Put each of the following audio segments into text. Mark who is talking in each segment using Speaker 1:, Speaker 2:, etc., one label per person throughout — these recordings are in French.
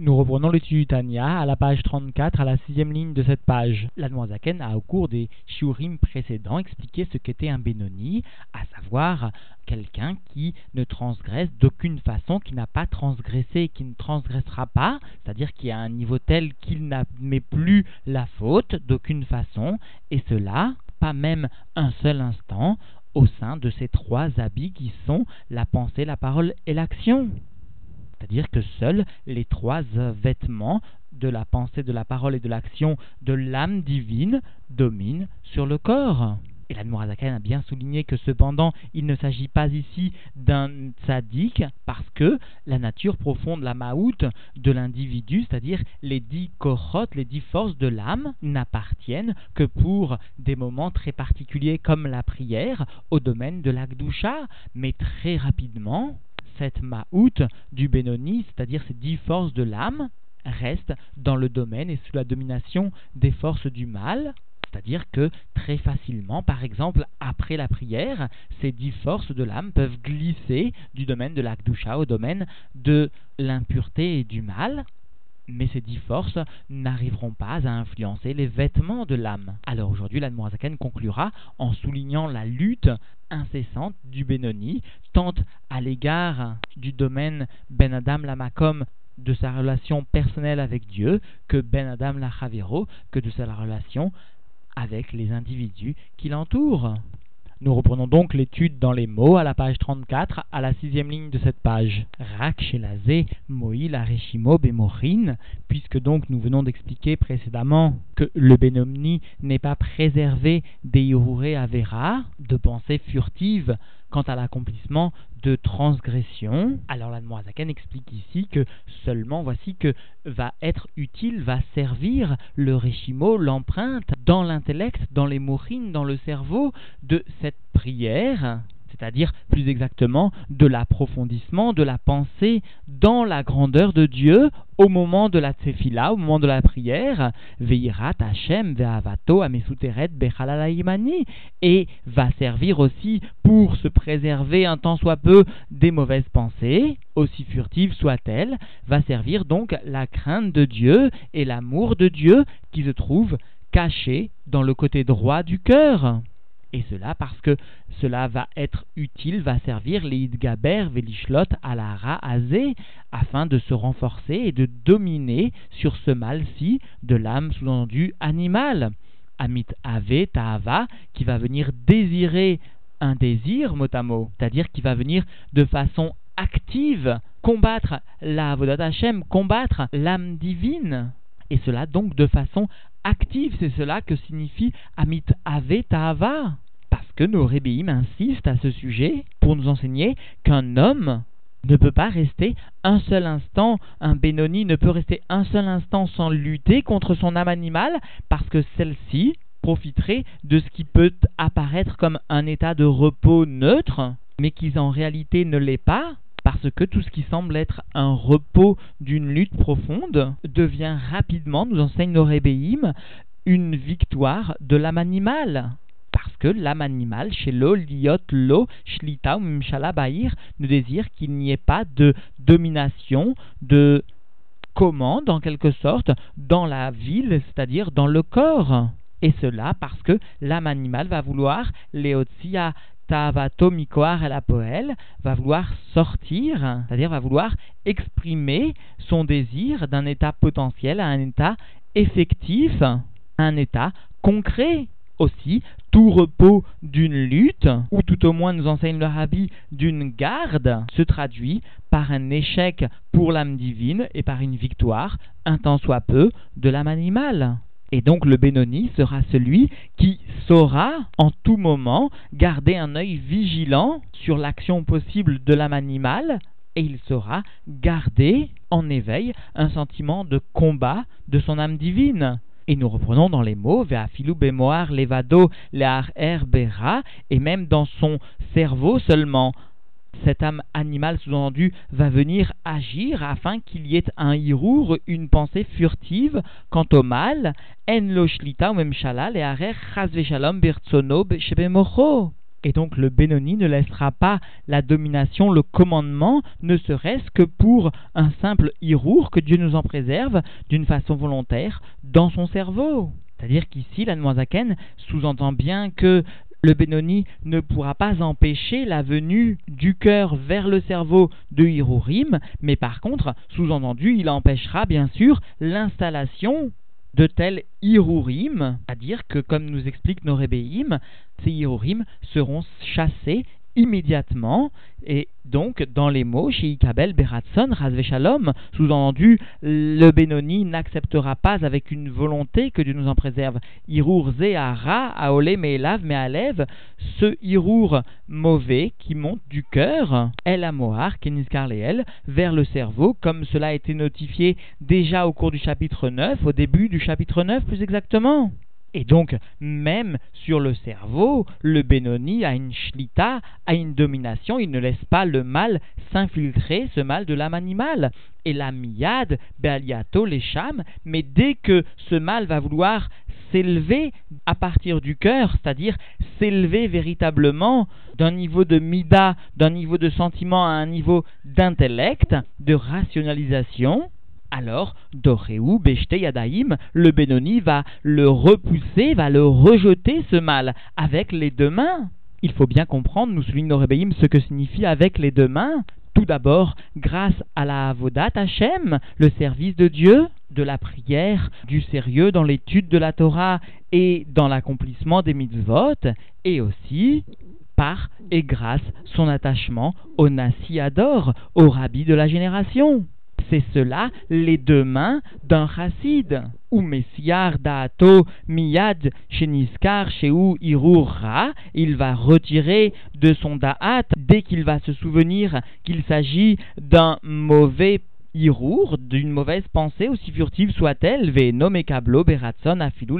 Speaker 1: Nous reprenons l'étude à la page 34, à la sixième ligne de cette page. La a, au cours des shiurim précédents, expliqué ce qu'était un Benoni, à savoir quelqu'un qui ne transgresse d'aucune façon, qui n'a pas transgressé, qui ne transgressera pas, c'est-à-dire qui a un niveau tel qu'il n'admet plus la faute d'aucune façon, et cela, pas même un seul instant, au sein de ces trois habits qui sont la pensée, la parole et l'action. C'est-à-dire que seuls les trois vêtements de la pensée, de la parole et de l'action de l'âme divine dominent sur le corps. Et la Nourazakan a bien souligné que cependant, il ne s'agit pas ici d'un tzaddik parce que la nature profonde, la maout de l'individu, c'est-à-dire les dix kohot, les dix forces de l'âme, n'appartiennent que pour des moments très particuliers comme la prière au domaine de l'akdusha, mais très rapidement, cette Ma'out du Benoni, c'est-à-dire ces dix forces de l'âme, reste dans le domaine et sous la domination des forces du mal. C'est-à-dire que très facilement, par exemple, après la prière, ces dix forces de l'âme peuvent glisser du domaine de l'Akdusha au domaine de l'impureté et du mal, mais ces dix forces n'arriveront pas à influencer les vêtements de l'âme. Alors aujourd'hui, l'Admorazaken conclura en soulignant la lutte incessante du Benoni, tant à l'égard du domaine Ben Adam Lamakom de sa relation personnelle avec Dieu, que Ben Adam Lachavero, que de sa relation avec les individus qui l'entourent. Nous reprenons donc l'étude dans les mots à la page 34, à la sixième ligne de cette page. Rak Shelazé, Moïl, Areshimo, Bemorin, puisque donc nous venons d'expliquer précédemment que le Benomni n'est pas préservé des Avera, de pensées furtives quant à l'accomplissement de transgression. Alors la Zaken explique ici que seulement voici que va être utile, va servir le Réchimo, l'empreinte, dans l'intellect, dans les mourines, dans le cerveau de cette prière c'est-à-dire plus exactement de l'approfondissement de la pensée dans la grandeur de Dieu au moment de la tefila, au moment de la prière, veirat Hashem ve'avato amesuteret bechalalaimani, et va servir aussi pour se préserver un temps soit peu des mauvaises pensées, aussi furtives soient-elles, va servir donc la crainte de Dieu et l'amour de Dieu qui se trouve caché dans le côté droit du cœur. Et cela parce que cela va être utile, va servir les Idgaber Velishlot à la Ra'azé afin de se renforcer et de dominer sur ce mal-ci de l'âme sous-entendue animale. Amit Ave Ta'ava qui va venir désirer un désir mot c'est-à-dire qui va venir de façon active combattre la Avodat Hashem, combattre l'âme divine. Et cela donc de façon active, c'est cela que signifie Amit Ave. Parce que nos rébéim insistent à ce sujet pour nous enseigner qu'un homme ne peut pas rester un seul instant, un Benoni ne peut rester un seul instant sans lutter contre son âme animale parce que celle-ci profiterait de ce qui peut apparaître comme un état de repos neutre, mais qui en réalité ne l'est pas, parce que tout ce qui semble être un repos d'une lutte profonde devient rapidement, nous enseigne nos rébéim, une victoire de l'âme animale. Parce que l'âme animale, chez l'eau, liot, lo, shlita ou mimshala ne désire qu'il n'y ait pas de domination, de commande en quelque sorte, dans la ville, c'est-à-dire dans le corps. Et cela parce que l'âme animale va vouloir, leotsia Tavato Mikoar El Apoel va vouloir sortir, c'est-à-dire va vouloir exprimer son désir d'un état potentiel à un état effectif, un état concret. Aussi, tout repos d'une lutte, ou tout au moins nous enseigne le rabbi d'une garde, se traduit par un échec pour l'âme divine et par une victoire, un tant soit peu, de l'âme animale. Et donc le Benoni sera celui qui saura en tout moment garder un œil vigilant sur l'action possible de l'âme animale et il saura garder en éveil un sentiment de combat de son âme divine. Et nous reprenons dans les mots Ve'afilu bemoar levado le'ar er bera et même dans son cerveau seulement cette âme animale sous-entendue va venir agir afin qu'il y ait un hirour, une pensée furtive quant au mal, en lo shlita même et arer shalom Et donc le Benoni ne laissera pas la domination, le commandement, ne serait-ce que pour un simple hirour, que Dieu nous en préserve, d'une façon volontaire, dans son cerveau. C'est-à-dire qu'ici, la Noazaken sous-entend bien que le Benoni ne pourra pas empêcher la venue du cœur vers le cerveau de Hirurim, mais par contre, sous-entendu, il empêchera bien sûr l'installation de tels Hirurim, c'est-à-dire que, comme nous explique nos Rébéim, ces Hirurim seront chassés immédiatement et donc, dans les mots, chez Ikabel Beratson, Shalom, sous-entendu, le Benoni n'acceptera pas avec une volonté que Dieu nous en préserve. Irour Zehara, Aole Meelav Mealev, ce Irour mauvais qui monte du cœur, El Amoar, Keniskar Leel, vers le cerveau, comme cela a été notifié déjà au cours du chapitre 9, au début du chapitre 9 plus exactement. Et donc, même sur le cerveau, le Benoni a une shlita, a une domination, il ne laisse pas le mal s'infiltrer, ce mal de l'âme animale. Et la miyad, bealiato, les mais dès que ce mal va vouloir s'élever à partir du cœur, c'est-à-dire s'élever véritablement d'un niveau de mida, d'un niveau de sentiment à un niveau d'intellect, de rationalisation, alors Doréou, Beshte Yadaïm, le Benoni va le repousser, va le rejeter ce mal avec les deux mains. Il faut bien comprendre, nous soulignons Rébéim, ce que signifie avec les deux mains. Tout d'abord, grâce à la Avodat Hashem, le service de Dieu, de la prière, du sérieux dans l'étude de la Torah et dans l'accomplissement des mitzvot, et aussi par et grâce son attachement au Nasi Ador, au rabbi de la génération c'est cela les deux mains d'un chassid. Ou Messiar Daato Miyad Sheniskar Sheu Irura, il va retirer de son Da'at dès qu'il va se souvenir qu'il s'agit d'un mauvais Irour, d'une mauvaise pensée, aussi furtive soit-elle, Venom Kablo Beratson Afilou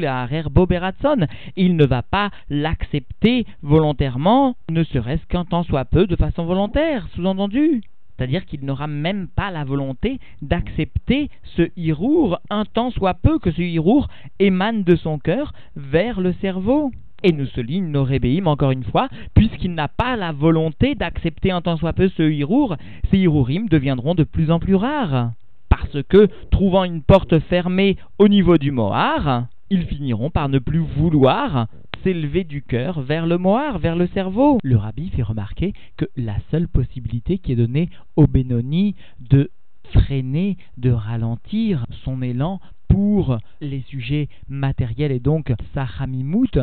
Speaker 1: Bo Beratson. Il ne va pas l'accepter volontairement, ne serait-ce qu'un temps soit peu, de façon volontaire, sous-entendu. C'est-à-dire qu'il n'aura même pas la volonté d'accepter ce hirour, un temps soit peu que ce hirour émane de son cœur vers le cerveau. Et nous souligne nos rébéim encore une fois, puisqu'il n'a pas la volonté d'accepter un temps soit peu ce hirour, ces hirourim deviendront de plus en plus rares. Parce que, trouvant une porte fermée au niveau du mohar, ils finiront par ne plus vouloir s'élever du cœur vers le moire, vers le cerveau. Le rabbi fait remarquer que la seule possibilité qui est donnée au Benoni de freiner, de ralentir son élan pour les sujets matériels et donc sa hamimout,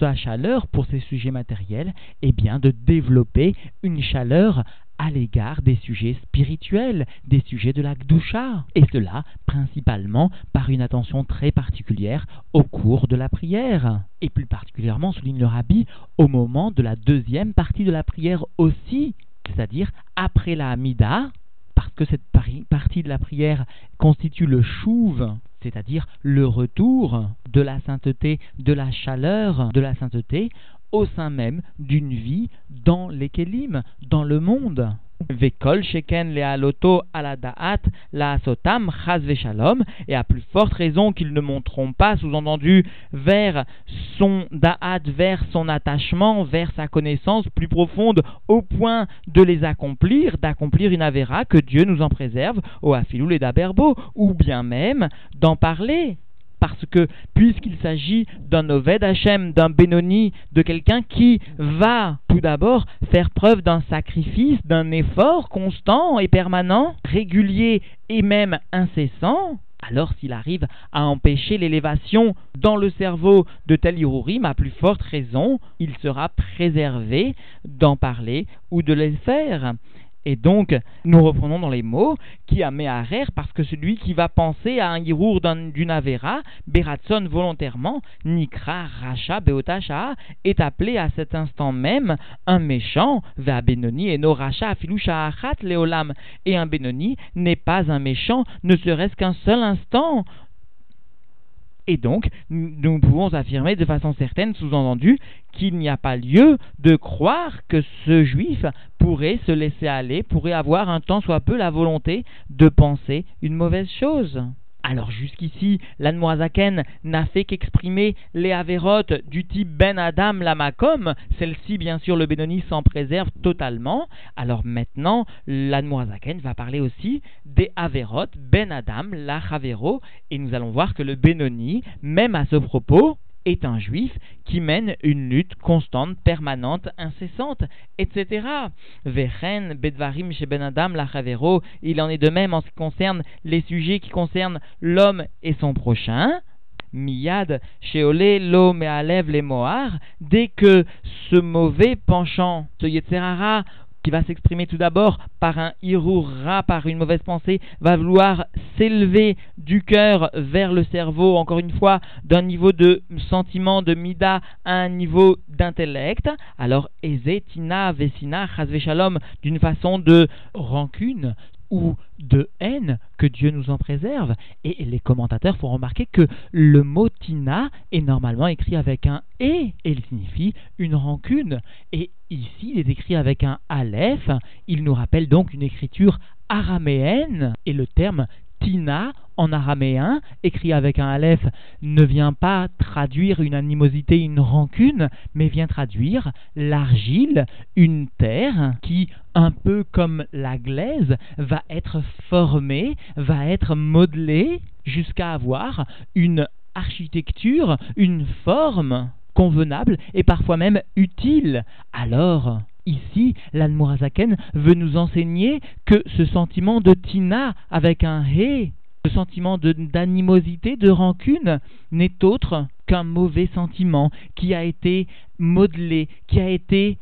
Speaker 1: sa chaleur pour ces sujets matériels, et eh bien de développer une chaleur à l'égard des sujets spirituels, des sujets de la Gdusha, et cela principalement par une attention très particulière au cours de la prière, et plus particulièrement, souligne le rabbi, au moment de la deuxième partie de la prière aussi, c'est-à-dire après la Hamida, que cette partie de la prière constitue le chouve, c'est-à-dire le retour de la sainteté, de la chaleur de la sainteté, au sein même d'une vie dans les Kélim, dans le monde. Sheken la sotam chas shalom et à plus forte raison qu'ils ne monteront pas, sous-entendu, vers son da'at, vers son attachement, vers sa connaissance plus profonde, au point de les accomplir, d'accomplir une avéra, que Dieu nous en préserve, au afilou et d'aberbo, ou bien même d'en parler parce que puisqu'il s'agit d'un Oved Hachem, d'un Benoni, de quelqu'un qui va tout d'abord faire preuve d'un sacrifice, d'un effort constant et permanent, régulier et même incessant, alors s'il arrive à empêcher l'élévation dans le cerveau de tel Irurim, à plus forte raison, il sera préservé d'en parler ou de les faire. Et donc, nous reprenons dans les mots qui a Meharer, parce que celui qui va penser à un Girour d'une Avera, Beratson volontairement, Nikra Racha Beotasha, est appelé à cet instant même un méchant, Vea Benoni et no Racha Afilusha Achat Leolam. Et un Benoni n'est pas un méchant, ne serait-ce qu'un seul instant. Et donc, nous pouvons affirmer de façon certaine, sous-entendu, qu'il n'y a pas lieu de croire que ce juif pourrait se laisser aller, pourrait avoir un temps soit peu la volonté de penser une mauvaise chose. Alors jusqu'ici, l'Anmoazaken n'a fait qu'exprimer les avérotes du type Ben Adam Lamakom. Celle-ci, bien sûr, le Benoni s'en préserve totalement. Alors maintenant, l'Anmoazaken va parler aussi des avérotes Ben Adam Lachavero. Et nous allons voir que le Benoni, même à ce propos, est un juif qui mène une lutte constante, permanente, incessante, etc. Vechen, Bedvarim chez Ben Adam, Lachavero, il en est de même en ce qui concerne les sujets qui concernent l'homme et son prochain. Miyad, Sheolé, Lo, Mealev, les Mohar, dès que ce mauvais penchant, ce Yetzerara, qui va s'exprimer tout d'abord par un irura, par une mauvaise pensée, va vouloir s'élever du cœur vers le cerveau, encore une fois, d'un niveau de sentiment, de mida, à un niveau d'intellect. Alors, Ezetina, Vesina, Shalom, d'une façon de rancune, ou de haine, que Dieu nous en préserve. Et les commentateurs font remarquer que le mot tina est normalement écrit avec un e, et il signifie une rancune. Et ici, il est écrit avec un aleph. Il nous rappelle donc une écriture araméenne. Et le terme tina en araméen, écrit avec un aleph, ne vient pas traduire une animosité, une rancune, mais vient traduire l'argile, une terre qui, un peu comme la glaise, va être formée, va être modelée jusqu'à avoir une architecture, une forme convenable et parfois même utile. Alors, Ici, l'Anmurazaken veut nous enseigner que ce sentiment de tina avec un he le sentiment d'animosité, de, rancune, n'est autre qu'un mauvais sentiment qui a été modelé, qui a été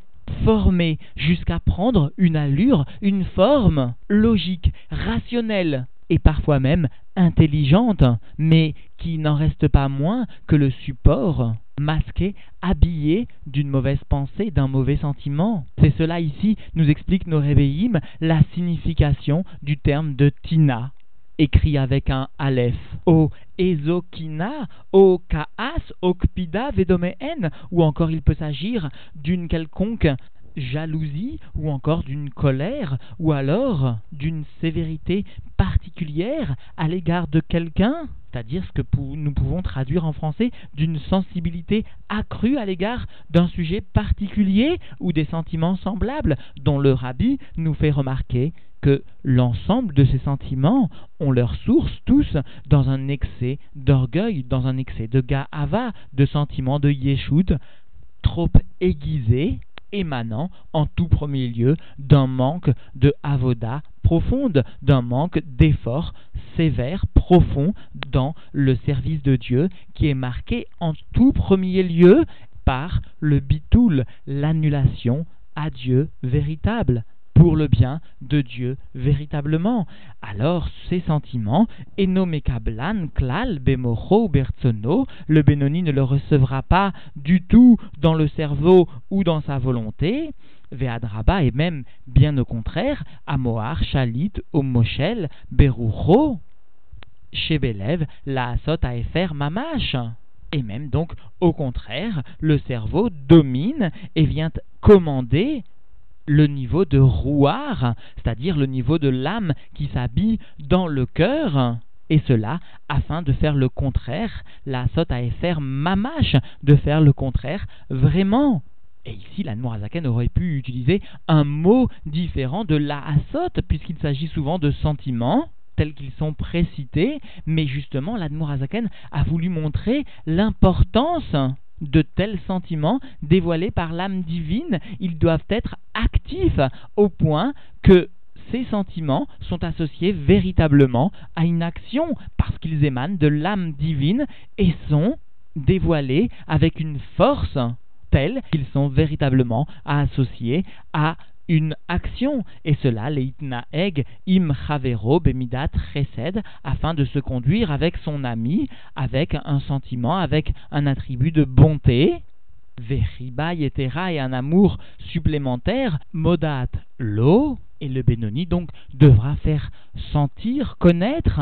Speaker 1: formé jusqu'à prendre une allure, une forme logique, rationnelle et parfois même intelligente, mais qui n'en reste pas moins que le support masqué, habillé d'une mauvaise pensée, d'un mauvais sentiment. C'est cela ici, nous explique nos réveillim, la signification du terme de tina écrit avec un aleph. O ezokina, o kaas, o kpida, vedomeen, ou encore il peut s'agir d'une quelconque jalousie ou encore d'une colère ou alors d'une sévérité particulière à l'égard de quelqu'un, c'est-à-dire ce que nous pouvons traduire en français d'une sensibilité accrue à l'égard d'un sujet particulier ou des sentiments semblables dont le rabbi nous fait remarquer que l'ensemble de ces sentiments ont leur source tous dans un excès d'orgueil, dans un excès de ga'ava, de sentiments de yeshut trop aiguisés, émanant en tout premier lieu d'un manque de avoda profonde, d'un manque d'effort sévère, profond dans le service de Dieu, qui est marqué en tout premier lieu par le bitoul, l'annulation à Dieu véritable pour le bien de Dieu véritablement. Alors ces sentiments, enomekablan klal bemocho bertsono, le Benoni ne le recevra pas du tout dans le cerveau ou dans sa volonté, Veadraba et même bien au contraire, Amoar, Chalit, Omoshel, Berucho, Shebelev, la Asot Aefer Mamash. Et même donc, au contraire, le cerveau domine et vient commander le niveau de rouard, c'est-à-dire le niveau de l'âme qui s'habille dans le cœur, et cela afin de faire le contraire, la sot à faire mamache, de faire le contraire vraiment. Et ici, la aurait pu utiliser un mot différent de la asot, puisqu'il s'agit souvent de sentiments tels qu'ils sont précités, mais justement, la a voulu montrer l'importance de tels sentiments dévoilés par l'âme divine, ils doivent être actifs au point que ces sentiments sont associés véritablement à une action parce qu'ils émanent de l'âme divine et sont dévoilés avec une force telle qu'ils sont véritablement associés à une action, et cela, leitnaeg im chavero bemidat chesed, afin de se conduire avec son ami, avec un sentiment, avec un attribut de bonté, vechiba yetera et un amour supplémentaire, modat lo, et le Benoni donc devra faire sentir, connaître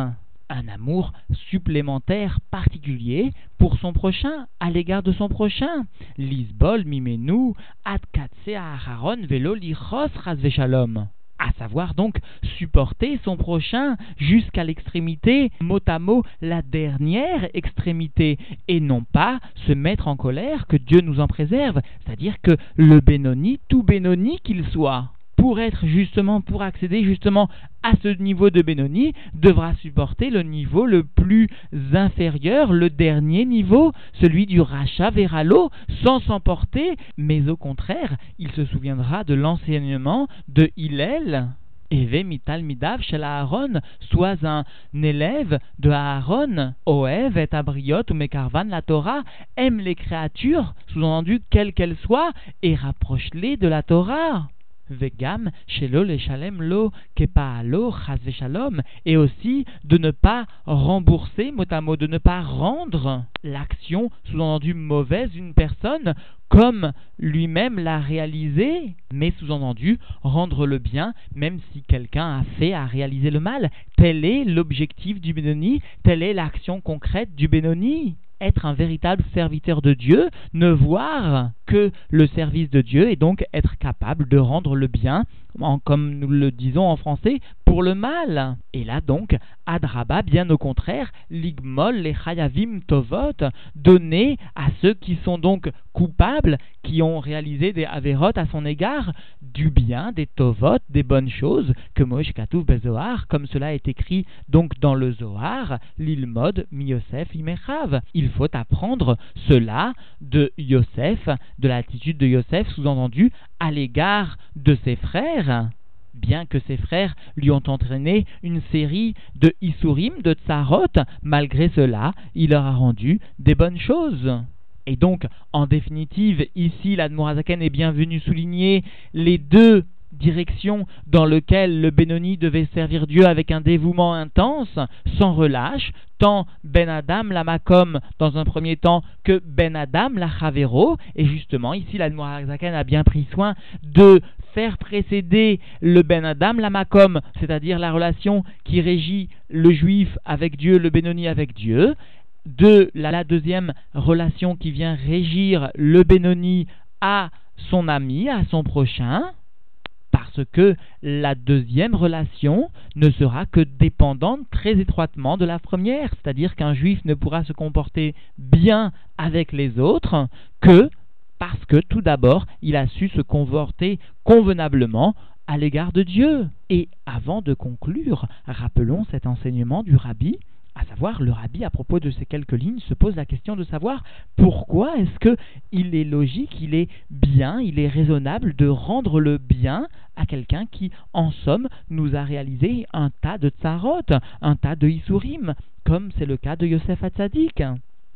Speaker 1: un amour supplémentaire particulier pour son prochain, à l'égard de son prochain. Lisbol mimenu Aharon velo lichos shalom. à savoir donc supporter son prochain jusqu'à l'extrémité, mot à mot la dernière extrémité, et non pas se mettre en colère, que Dieu nous en préserve, c'est-à-dire que le Bénoni, tout Bénoni qu'il soit, pour être justement, pour accéder justement à ce niveau de Benoni, devra supporter le niveau le plus inférieur, le dernier niveau, celui du rachat vers l'eau, sans s'emporter, mais au contraire, il se souviendra de l'enseignement de Hillel. Eve mital midav shel Aaron, sois un élève de Aaron, Oev et Abriot ou Mekarvan, la Torah, aime les créatures, sous-entendu quelles qu'elles soient, et rapproche-les de la Torah. Vegam, Shelo le Shalem lo Kepaalo Shalom, et aussi de ne pas rembourser, mot à mot, de ne pas rendre l'action sous-entendu mauvaise d'une personne comme lui-même l'a réalisé, mais sous-entendu rendre le bien, même si quelqu'un a fait, à réaliser le mal. Tel est l'objectif du Benoni, telle est l'action concrète du Benoni être un véritable serviteur de Dieu, ne voir que le service de Dieu et donc être capable de rendre le bien, comme nous le disons en français, pour le mal. Et là donc, Adraba, bien au contraire, l'igmol, les chayavim tovot, donner à ceux qui sont donc coupables, qui ont réalisé des averot à son égard, du bien, des tovot, des bonnes choses, que Moïse Katouf Bezoar, comme cela est écrit donc dans le Zohar, l'ilmod mi Yosef imechav. Il faut apprendre cela de Yosef, de l'attitude de Yosef, sous-entendu, à l'égard de ses frères bien que ses frères lui ont entraîné une série de Isurim, de Tsarot, malgré cela, il leur a rendu des bonnes choses. Et donc, en définitive, ici, l'Admorazaken est bien venu souligner les deux direction dans lequel le Benoni devait servir Dieu avec un dévouement intense, sans relâche, tant Ben Adam la Makom dans un premier temps que Ben Adam la Chavero. Et justement, ici, l'Admorazaken a bien pris soin de faire précéder le Ben Adam la Makom, c'est-à-dire la relation qui régit le juif avec Dieu, le Benoni avec Dieu, de la, la deuxième relation qui vient régir le Benoni à son ami, à son prochain, parce que la deuxième relation ne sera que dépendante très étroitement de la première, c'est-à-dire qu'un juif ne pourra se comporter bien avec les autres que parce que tout d'abord il a su se comporter convenablement à l'égard de Dieu. Et avant de conclure, rappelons cet enseignement du rabbi à savoir, le rabbi, à propos de ces quelques lignes, se pose la question de savoir pourquoi est-ce que il est logique, il est bien, il est raisonnable de rendre le bien à quelqu'un qui, en somme, nous a réalisé un tas de tsarot, un tas de isurim, comme c'est le cas de Yosef Hatzadik.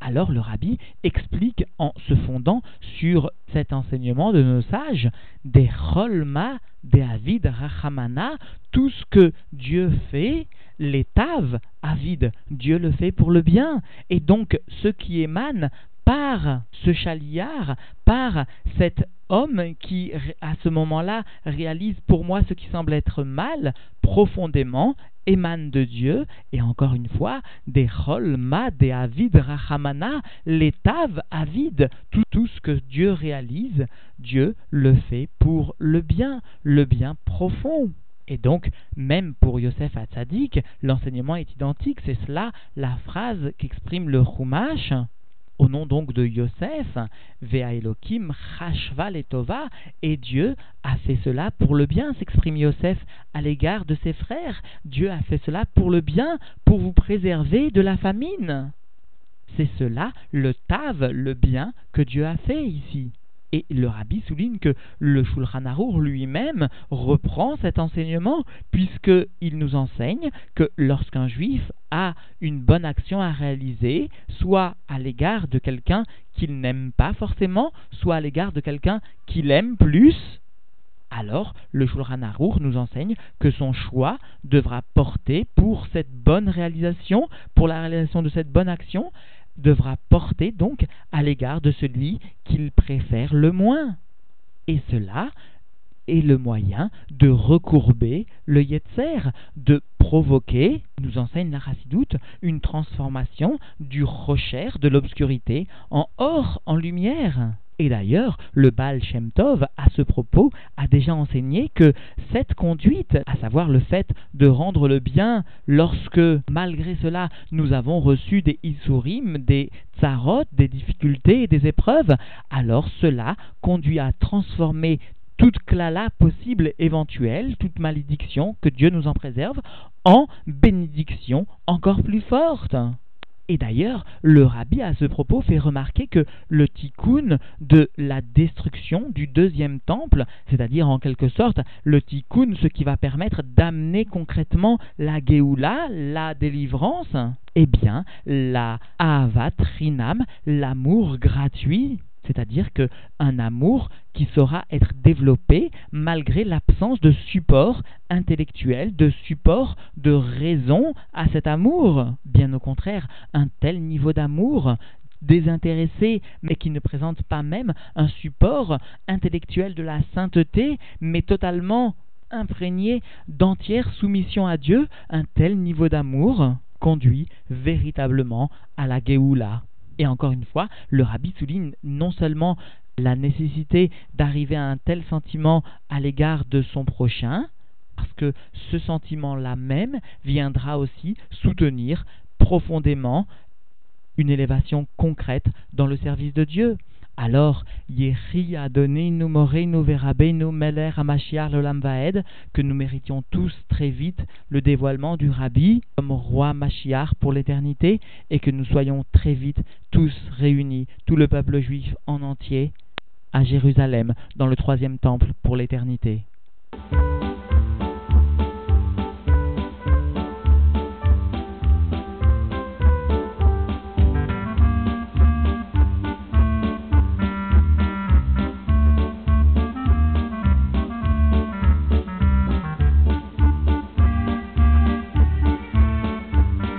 Speaker 1: Alors le rabbi explique en se fondant sur cet enseignement de nos sages, des cholma, des avid rachamana, tout ce que Dieu fait, les taves, avide, Dieu le fait pour le bien. Et donc ce qui émane par ce chaliard, par cet homme qui, à ce moment-là, réalise pour moi ce qui semble être mal, profondément, émane de Dieu, et encore une fois, des ma, des avid, rachamana, les taves avides, tout, tout ce que Dieu réalise, Dieu le fait pour le bien, le bien profond. Et donc, même pour Yosef Hatzadik, l'enseignement est identique. C'est cela la phrase qu'exprime le Chumash. Au nom donc de Yosef, Vea Elohim, Chashva Letova, et Dieu a fait cela pour le bien, s'exprime Yosef à l'égard de ses frères. Dieu a fait cela pour le bien, pour vous préserver de la famine. C'est cela le tav, le bien que Dieu a fait ici. Et le rabbi souligne que le Shulchan Arour lui-même reprend cet enseignement, puisqu'il nous enseigne que lorsqu'un juif a une bonne action à réaliser, soit à l'égard de quelqu'un qu'il n'aime pas forcément, soit à l'égard de quelqu'un qu'il aime plus, alors le Shulchan Arour nous enseigne que son choix devra porter pour cette bonne réalisation, pour la réalisation de cette bonne action, devra porter donc à l'égard de celui qu'il préfère le moins. Et cela est le moyen de recourber le Yetzer, de provoquer, nous enseigne la Racidoute, une transformation du rocher de l'obscurité en or, en lumière. Et d'ailleurs, le Baal Shem Tov, à ce propos, a déjà enseigné que cette conduite, à savoir le fait de rendre le bien lorsque, malgré cela, nous avons reçu des Isurim, des Tsarot, des difficultés et des épreuves, alors cela conduit à transformer toute clala possible éventuelle, toute malédiction, que Dieu nous en préserve, en bénédiction encore plus forte. Et d'ailleurs, le rabbi à ce propos fait remarquer que le tikkun de la destruction du deuxième temple, c'est-à-dire en quelque sorte le tikkun, ce qui va permettre d'amener concrètement la geoula, la délivrance, eh bien, la avat rinam, l'amour gratuit, c'est-à-dire qu'un amour qui saura être développé malgré l'absence de support intellectuel, de support de raison à cet amour. Bien au contraire, un tel niveau d'amour désintéressé, mais qui ne présente pas même un support intellectuel de la sainteté, mais totalement imprégné d'entière soumission à Dieu, un tel niveau d'amour conduit véritablement à la Géoula. Et encore une fois, le rabbi souligne non seulement la nécessité d'arriver à un tel sentiment à l'égard de son prochain, parce que ce sentiment-là même viendra aussi soutenir profondément une élévation concrète dans le service de Dieu. Alors, Yehi a donné nous nous nous Meler que nous méritions tous très vite le dévoilement du Rabbi comme roi Mashiach pour l'éternité, et que nous soyons très vite tous réunis, tout le peuple juif en entier, à Jérusalem, dans le troisième temple pour l'éternité.